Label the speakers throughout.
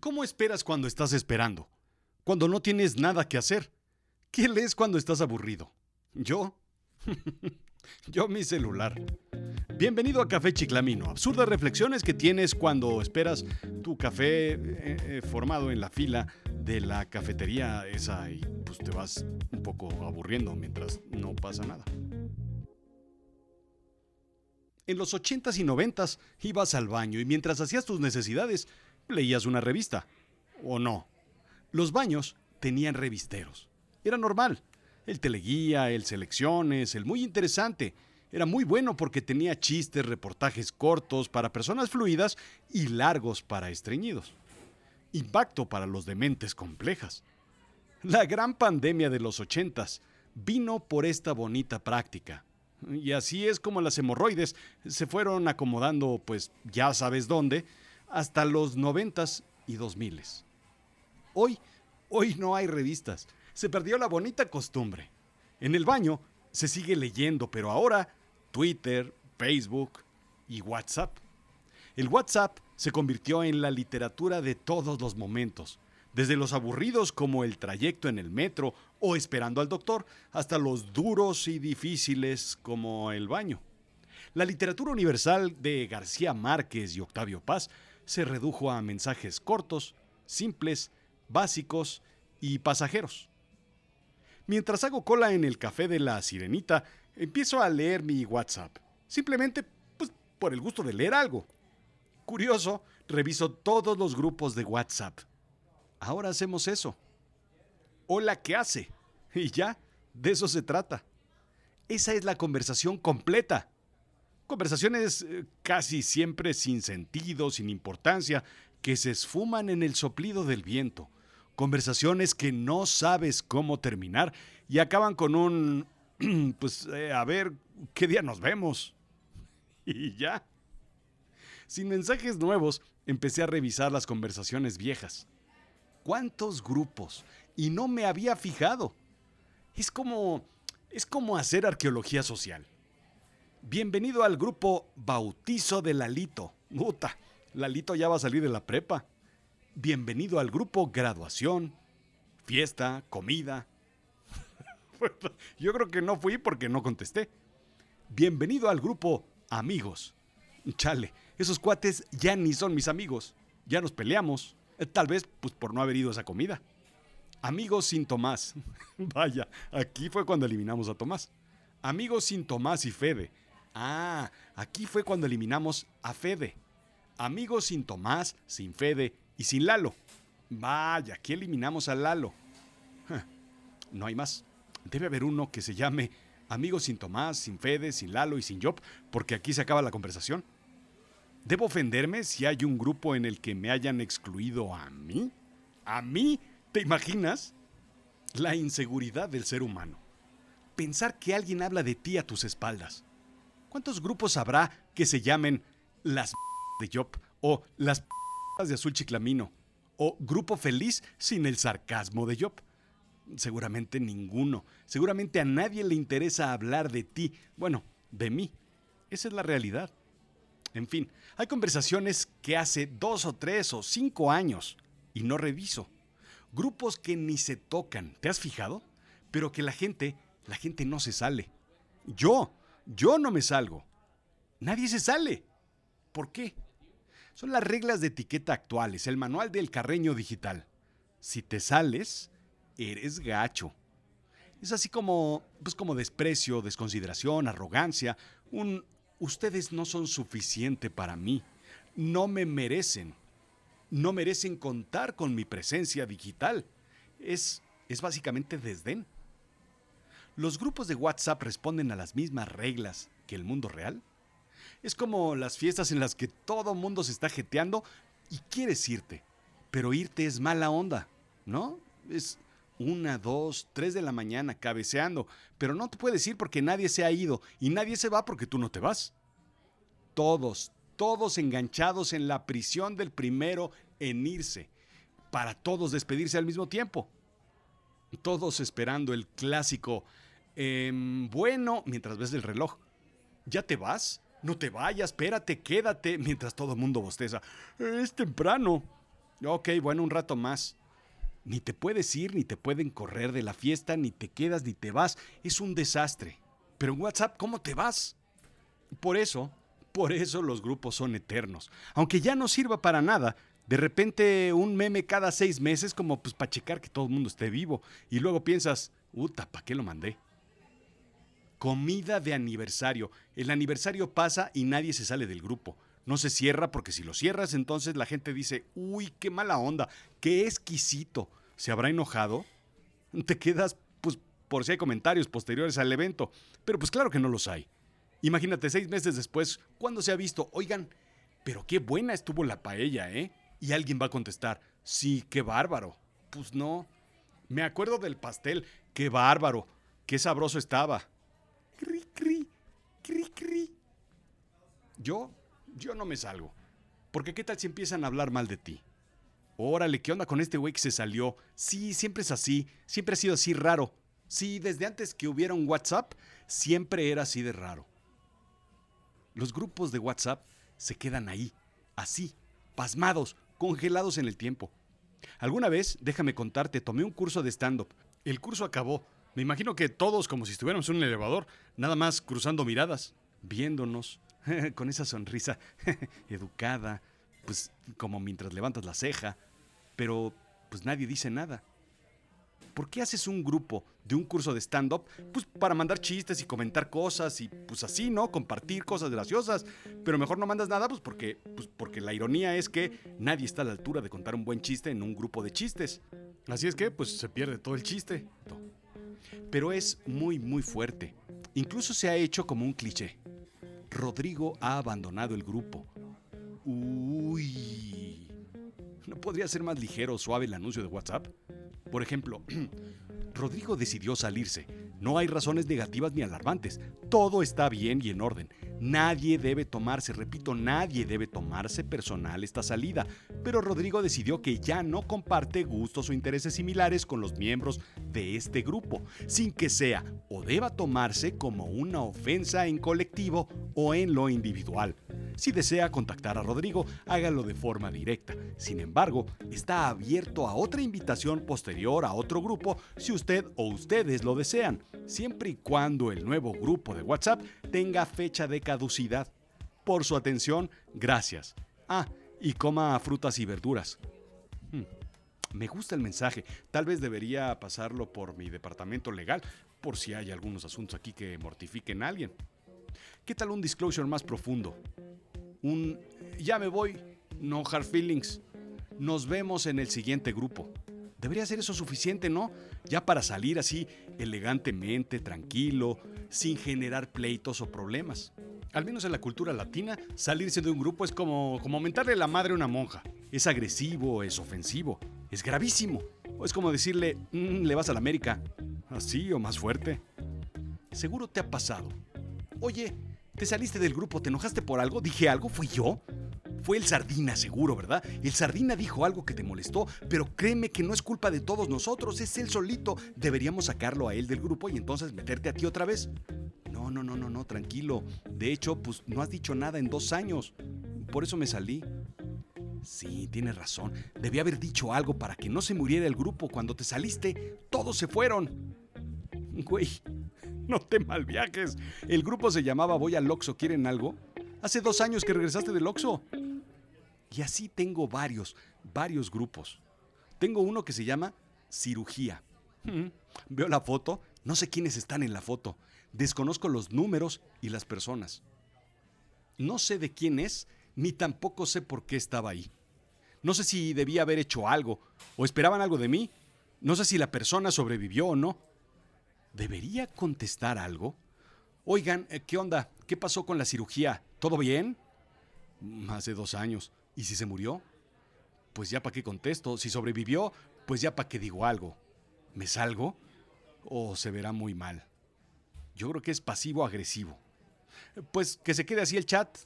Speaker 1: ¿Cómo esperas cuando estás esperando? Cuando no tienes nada que hacer. ¿Qué lees cuando estás aburrido? ¿Yo? Yo mi celular. Bienvenido a Café Chiclamino, absurdas reflexiones que tienes cuando esperas tu café eh, eh, formado en la fila de la cafetería esa y pues te vas un poco aburriendo mientras no pasa nada. En los 80s y 90s ibas al baño y mientras hacías tus necesidades leías una revista. ¿O no? Los baños tenían revisteros. Era normal. El teleguía, el selecciones, el muy interesante. Era muy bueno porque tenía chistes, reportajes cortos para personas fluidas y largos para estreñidos. Impacto para los dementes complejas. La gran pandemia de los ochentas vino por esta bonita práctica. Y así es como las hemorroides se fueron acomodando, pues ya sabes dónde, hasta los noventas y dos miles. Hoy, hoy no hay revistas. Se perdió la bonita costumbre. En el baño se sigue leyendo, pero ahora Twitter, Facebook y WhatsApp. El WhatsApp se convirtió en la literatura de todos los momentos, desde los aburridos como el trayecto en el metro o esperando al doctor, hasta los duros y difíciles como el baño. La literatura universal de García Márquez y Octavio Paz se redujo a mensajes cortos, simples, básicos y pasajeros. Mientras hago cola en el café de la sirenita, empiezo a leer mi WhatsApp. Simplemente pues, por el gusto de leer algo. Curioso, reviso todos los grupos de WhatsApp. Ahora hacemos eso. Hola, ¿qué hace? Y ya, de eso se trata. Esa es la conversación completa. Conversaciones eh, casi siempre sin sentido, sin importancia, que se esfuman en el soplido del viento. Conversaciones que no sabes cómo terminar y acaban con un... pues eh, a ver, ¿qué día nos vemos? Y ya. Sin mensajes nuevos, empecé a revisar las conversaciones viejas. ¿Cuántos grupos? Y no me había fijado. Es como... es como hacer arqueología social. Bienvenido al grupo Bautizo de Lalito. Puta, Lalito ya va a salir de la prepa. Bienvenido al grupo Graduación, fiesta, comida. Yo creo que no fui porque no contesté. Bienvenido al grupo Amigos. Chale, esos cuates ya ni son mis amigos. Ya nos peleamos. Eh, tal vez pues por no haber ido a esa comida. Amigos sin Tomás. Vaya, aquí fue cuando eliminamos a Tomás. Amigos sin Tomás y Fede Ah, aquí fue cuando eliminamos a Fede. Amigos sin Tomás, sin Fede y sin Lalo. Vaya, aquí eliminamos a Lalo. No hay más. Debe haber uno que se llame Amigos sin Tomás, sin Fede, sin Lalo y sin Job, porque aquí se acaba la conversación. ¿Debo ofenderme si hay un grupo en el que me hayan excluido a mí? ¿A mí? ¿Te imaginas? La inseguridad del ser humano. Pensar que alguien habla de ti a tus espaldas. ¿Cuántos grupos habrá que se llamen las de Job o las de Azul Chiclamino o Grupo Feliz sin el sarcasmo de Job? Seguramente ninguno. Seguramente a nadie le interesa hablar de ti. Bueno, de mí. Esa es la realidad. En fin, hay conversaciones que hace dos o tres o cinco años y no reviso. Grupos que ni se tocan, ¿te has fijado? Pero que la gente, la gente no se sale. Yo, yo no me salgo. Nadie se sale. ¿Por qué? Son las reglas de etiqueta actuales, el manual del carreño digital. Si te sales, eres gacho. Es así como, pues como desprecio, desconsideración, arrogancia, un ustedes no son suficiente para mí, no me merecen, no merecen contar con mi presencia digital. Es, es básicamente desdén. ¿Los grupos de WhatsApp responden a las mismas reglas que el mundo real? Es como las fiestas en las que todo mundo se está jeteando y quieres irte, pero irte es mala onda, ¿no? Es una, dos, tres de la mañana cabeceando, pero no te puedes ir porque nadie se ha ido y nadie se va porque tú no te vas. Todos, todos enganchados en la prisión del primero en irse, para todos despedirse al mismo tiempo. Todos esperando el clásico Em, bueno, mientras ves el reloj. ¿Ya te vas? No te vayas, espérate, quédate, mientras todo el mundo bosteza. Es temprano. Ok, bueno, un rato más. Ni te puedes ir, ni te pueden correr de la fiesta, ni te quedas, ni te vas. Es un desastre. Pero en WhatsApp, ¿cómo te vas? Por eso, por eso los grupos son eternos. Aunque ya no sirva para nada, de repente un meme cada seis meses como pues para checar que todo el mundo esté vivo. Y luego piensas, uta, ¿para qué lo mandé? Comida de aniversario. El aniversario pasa y nadie se sale del grupo. No se cierra porque si lo cierras entonces la gente dice, uy, qué mala onda, qué exquisito. ¿Se habrá enojado? Te quedas, pues, por si hay comentarios posteriores al evento. Pero pues claro que no los hay. Imagínate seis meses después, cuando se ha visto, oigan, pero qué buena estuvo la paella, ¿eh? Y alguien va a contestar, sí, qué bárbaro. Pues no. Me acuerdo del pastel, qué bárbaro, qué sabroso estaba. Cri, cri, cri, cri. Yo, yo no me salgo. Porque qué tal si empiezan a hablar mal de ti. Órale, ¿qué onda con este güey que se salió? Sí, siempre es así, siempre ha sido así raro. Sí, desde antes que hubiera un WhatsApp, siempre era así de raro. Los grupos de WhatsApp se quedan ahí, así, pasmados, congelados en el tiempo. Alguna vez, déjame contarte, tomé un curso de stand-up. El curso acabó. Me imagino que todos como si estuviéramos en un elevador, nada más cruzando miradas, viéndonos, con esa sonrisa educada, pues como mientras levantas la ceja, pero pues nadie dice nada. ¿Por qué haces un grupo de un curso de stand-up? Pues para mandar chistes y comentar cosas y pues así, ¿no? Compartir cosas graciosas. Pero mejor no mandas nada, pues porque, pues porque la ironía es que nadie está a la altura de contar un buen chiste en un grupo de chistes. Así es que, pues se pierde todo el chiste. Pero es muy, muy fuerte. Incluso se ha hecho como un cliché. Rodrigo ha abandonado el grupo. Uy. ¿No podría ser más ligero o suave el anuncio de WhatsApp? Por ejemplo, Rodrigo decidió salirse. No hay razones negativas ni alarmantes. Todo está bien y en orden. Nadie debe tomarse, repito, nadie debe tomarse personal esta salida. Pero Rodrigo decidió que ya no comparte gustos o intereses similares con los miembros de este grupo, sin que sea o deba tomarse como una ofensa en colectivo o en lo individual. Si desea contactar a Rodrigo, hágalo de forma directa. Sin embargo, está abierto a otra invitación posterior a otro grupo si usted o ustedes lo desean, siempre y cuando el nuevo grupo de WhatsApp tenga fecha de caducidad. Por su atención, gracias. Ah, y coma frutas y verduras. Hmm, me gusta el mensaje. Tal vez debería pasarlo por mi departamento legal, por si hay algunos asuntos aquí que mortifiquen a alguien. ¿Qué tal un disclosure más profundo? Un ya me voy, no hard feelings. Nos vemos en el siguiente grupo. Debería ser eso suficiente, ¿no? Ya para salir así elegantemente, tranquilo, sin generar pleitos o problemas. Al menos en la cultura latina, salirse de un grupo es como, como mentarle la madre a una monja. Es agresivo, es ofensivo, es gravísimo. O es como decirle, mm, le vas a la América. Así o más fuerte. Seguro te ha pasado. Oye, ¿te saliste del grupo? ¿Te enojaste por algo? ¿Dije algo? ¿Fui yo? Fue el Sardina, seguro, ¿verdad? El Sardina dijo algo que te molestó, pero créeme que no es culpa de todos nosotros, es él solito. Deberíamos sacarlo a él del grupo y entonces meterte a ti otra vez. No, no, no, no, no, tranquilo. De hecho, pues no has dicho nada en dos años. Por eso me salí. Sí, tienes razón. Debí haber dicho algo para que no se muriera el grupo. Cuando te saliste, todos se fueron. Güey, no te malviajes. El grupo se llamaba Voy al Oxo, ¿quieren algo? Hace dos años que regresaste del Oxo. Y así tengo varios, varios grupos. Tengo uno que se llama cirugía. Veo la foto, no sé quiénes están en la foto. Desconozco los números y las personas. No sé de quién es, ni tampoco sé por qué estaba ahí. No sé si debía haber hecho algo, o esperaban algo de mí. No sé si la persona sobrevivió o no. ¿Debería contestar algo? Oigan, eh, ¿qué onda? ¿Qué pasó con la cirugía? ¿Todo bien? Hace dos años. ¿Y si se murió? Pues ya para qué contesto. Si sobrevivió, pues ya para qué digo algo. ¿Me salgo? ¿O se verá muy mal? Yo creo que es pasivo-agresivo. Pues que se quede así el chat.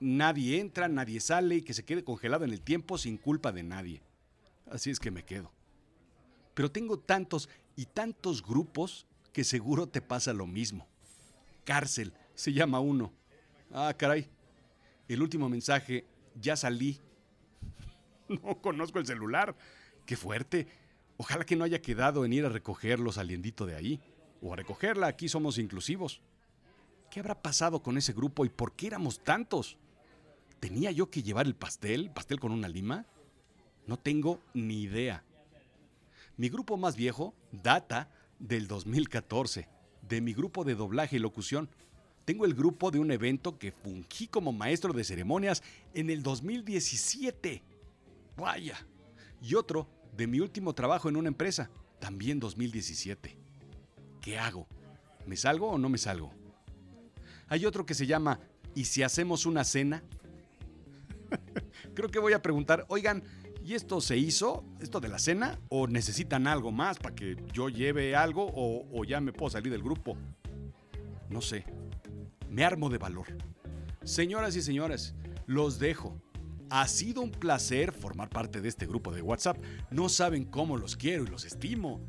Speaker 1: Nadie entra, nadie sale y que se quede congelado en el tiempo sin culpa de nadie. Así es que me quedo. Pero tengo tantos y tantos grupos que seguro te pasa lo mismo. Cárcel, se llama uno. Ah, caray. El último mensaje, ya salí. No conozco el celular. Qué fuerte. Ojalá que no haya quedado en ir a recogerlos saliendito de ahí. O a recogerla, aquí somos inclusivos. ¿Qué habrá pasado con ese grupo y por qué éramos tantos? ¿Tenía yo que llevar el pastel, pastel con una lima? No tengo ni idea. Mi grupo más viejo data del 2014, de mi grupo de doblaje y locución. Tengo el grupo de un evento que fungí como maestro de ceremonias en el 2017. Vaya. Y otro de mi último trabajo en una empresa, también 2017. ¿Qué hago? ¿Me salgo o no me salgo? Hay otro que se llama ¿Y si hacemos una cena? Creo que voy a preguntar, oigan, ¿Y esto se hizo, esto de la cena, o necesitan algo más para que yo lleve algo o, o ya me puedo salir del grupo? No sé. Me armo de valor. Señoras y señores, los dejo. Ha sido un placer formar parte de este grupo de WhatsApp. No saben cómo los quiero y los estimo.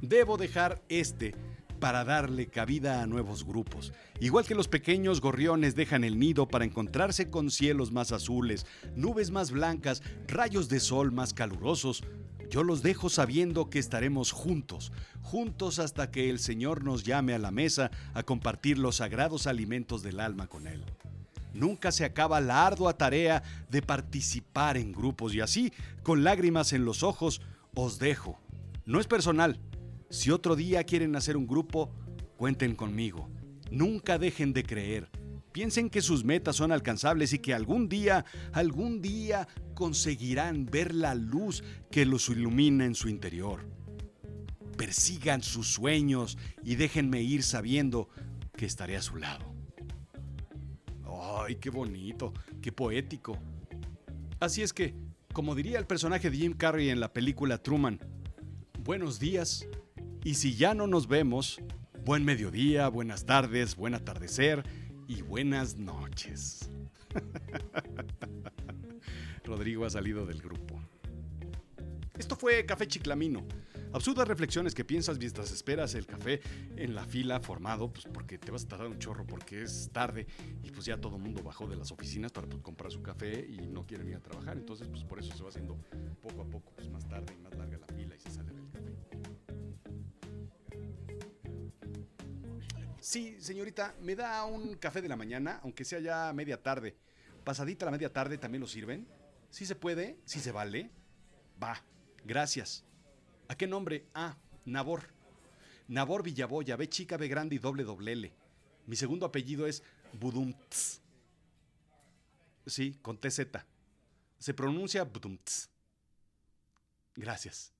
Speaker 1: Debo dejar este para darle cabida a nuevos grupos. Igual que los pequeños gorriones dejan el nido para encontrarse con cielos más azules, nubes más blancas, rayos de sol más calurosos, yo los dejo sabiendo que estaremos juntos, juntos hasta que el Señor nos llame a la mesa a compartir los sagrados alimentos del alma con Él. Nunca se acaba la ardua tarea de participar en grupos y así, con lágrimas en los ojos, os dejo. No es personal, si otro día quieren hacer un grupo, cuenten conmigo. Nunca dejen de creer. Piensen que sus metas son alcanzables y que algún día, algún día conseguirán ver la luz que los ilumina en su interior. Persigan sus sueños y déjenme ir sabiendo que estaré a su lado. ¡Ay, qué bonito! ¡Qué poético! Así es que, como diría el personaje de Jim Carrey en la película Truman, buenos días, y si ya no nos vemos, buen mediodía, buenas tardes, buen atardecer y buenas noches. Rodrigo ha salido del grupo. Esto fue Café Chiclamino. Absurdas reflexiones que piensas mientras esperas el café en la fila formado, pues porque te vas a tardar un chorro porque es tarde y pues ya todo el mundo bajó de las oficinas para pues, comprar su café y no quieren ir a trabajar. Entonces, pues por eso se va haciendo poco a poco pues, más tarde y más larga la fila Sí, señorita, me da un café de la mañana, aunque sea ya media tarde. Pasadita la media tarde también lo sirven. ¿Sí se puede? ¿Sí se vale? Va, gracias. ¿A qué nombre? Ah, Nabor. Nabor Villaboya, B chica, B grande y doble doble L. Mi segundo apellido es Budumts. Sí, con TZ. Se pronuncia Budumts. Gracias.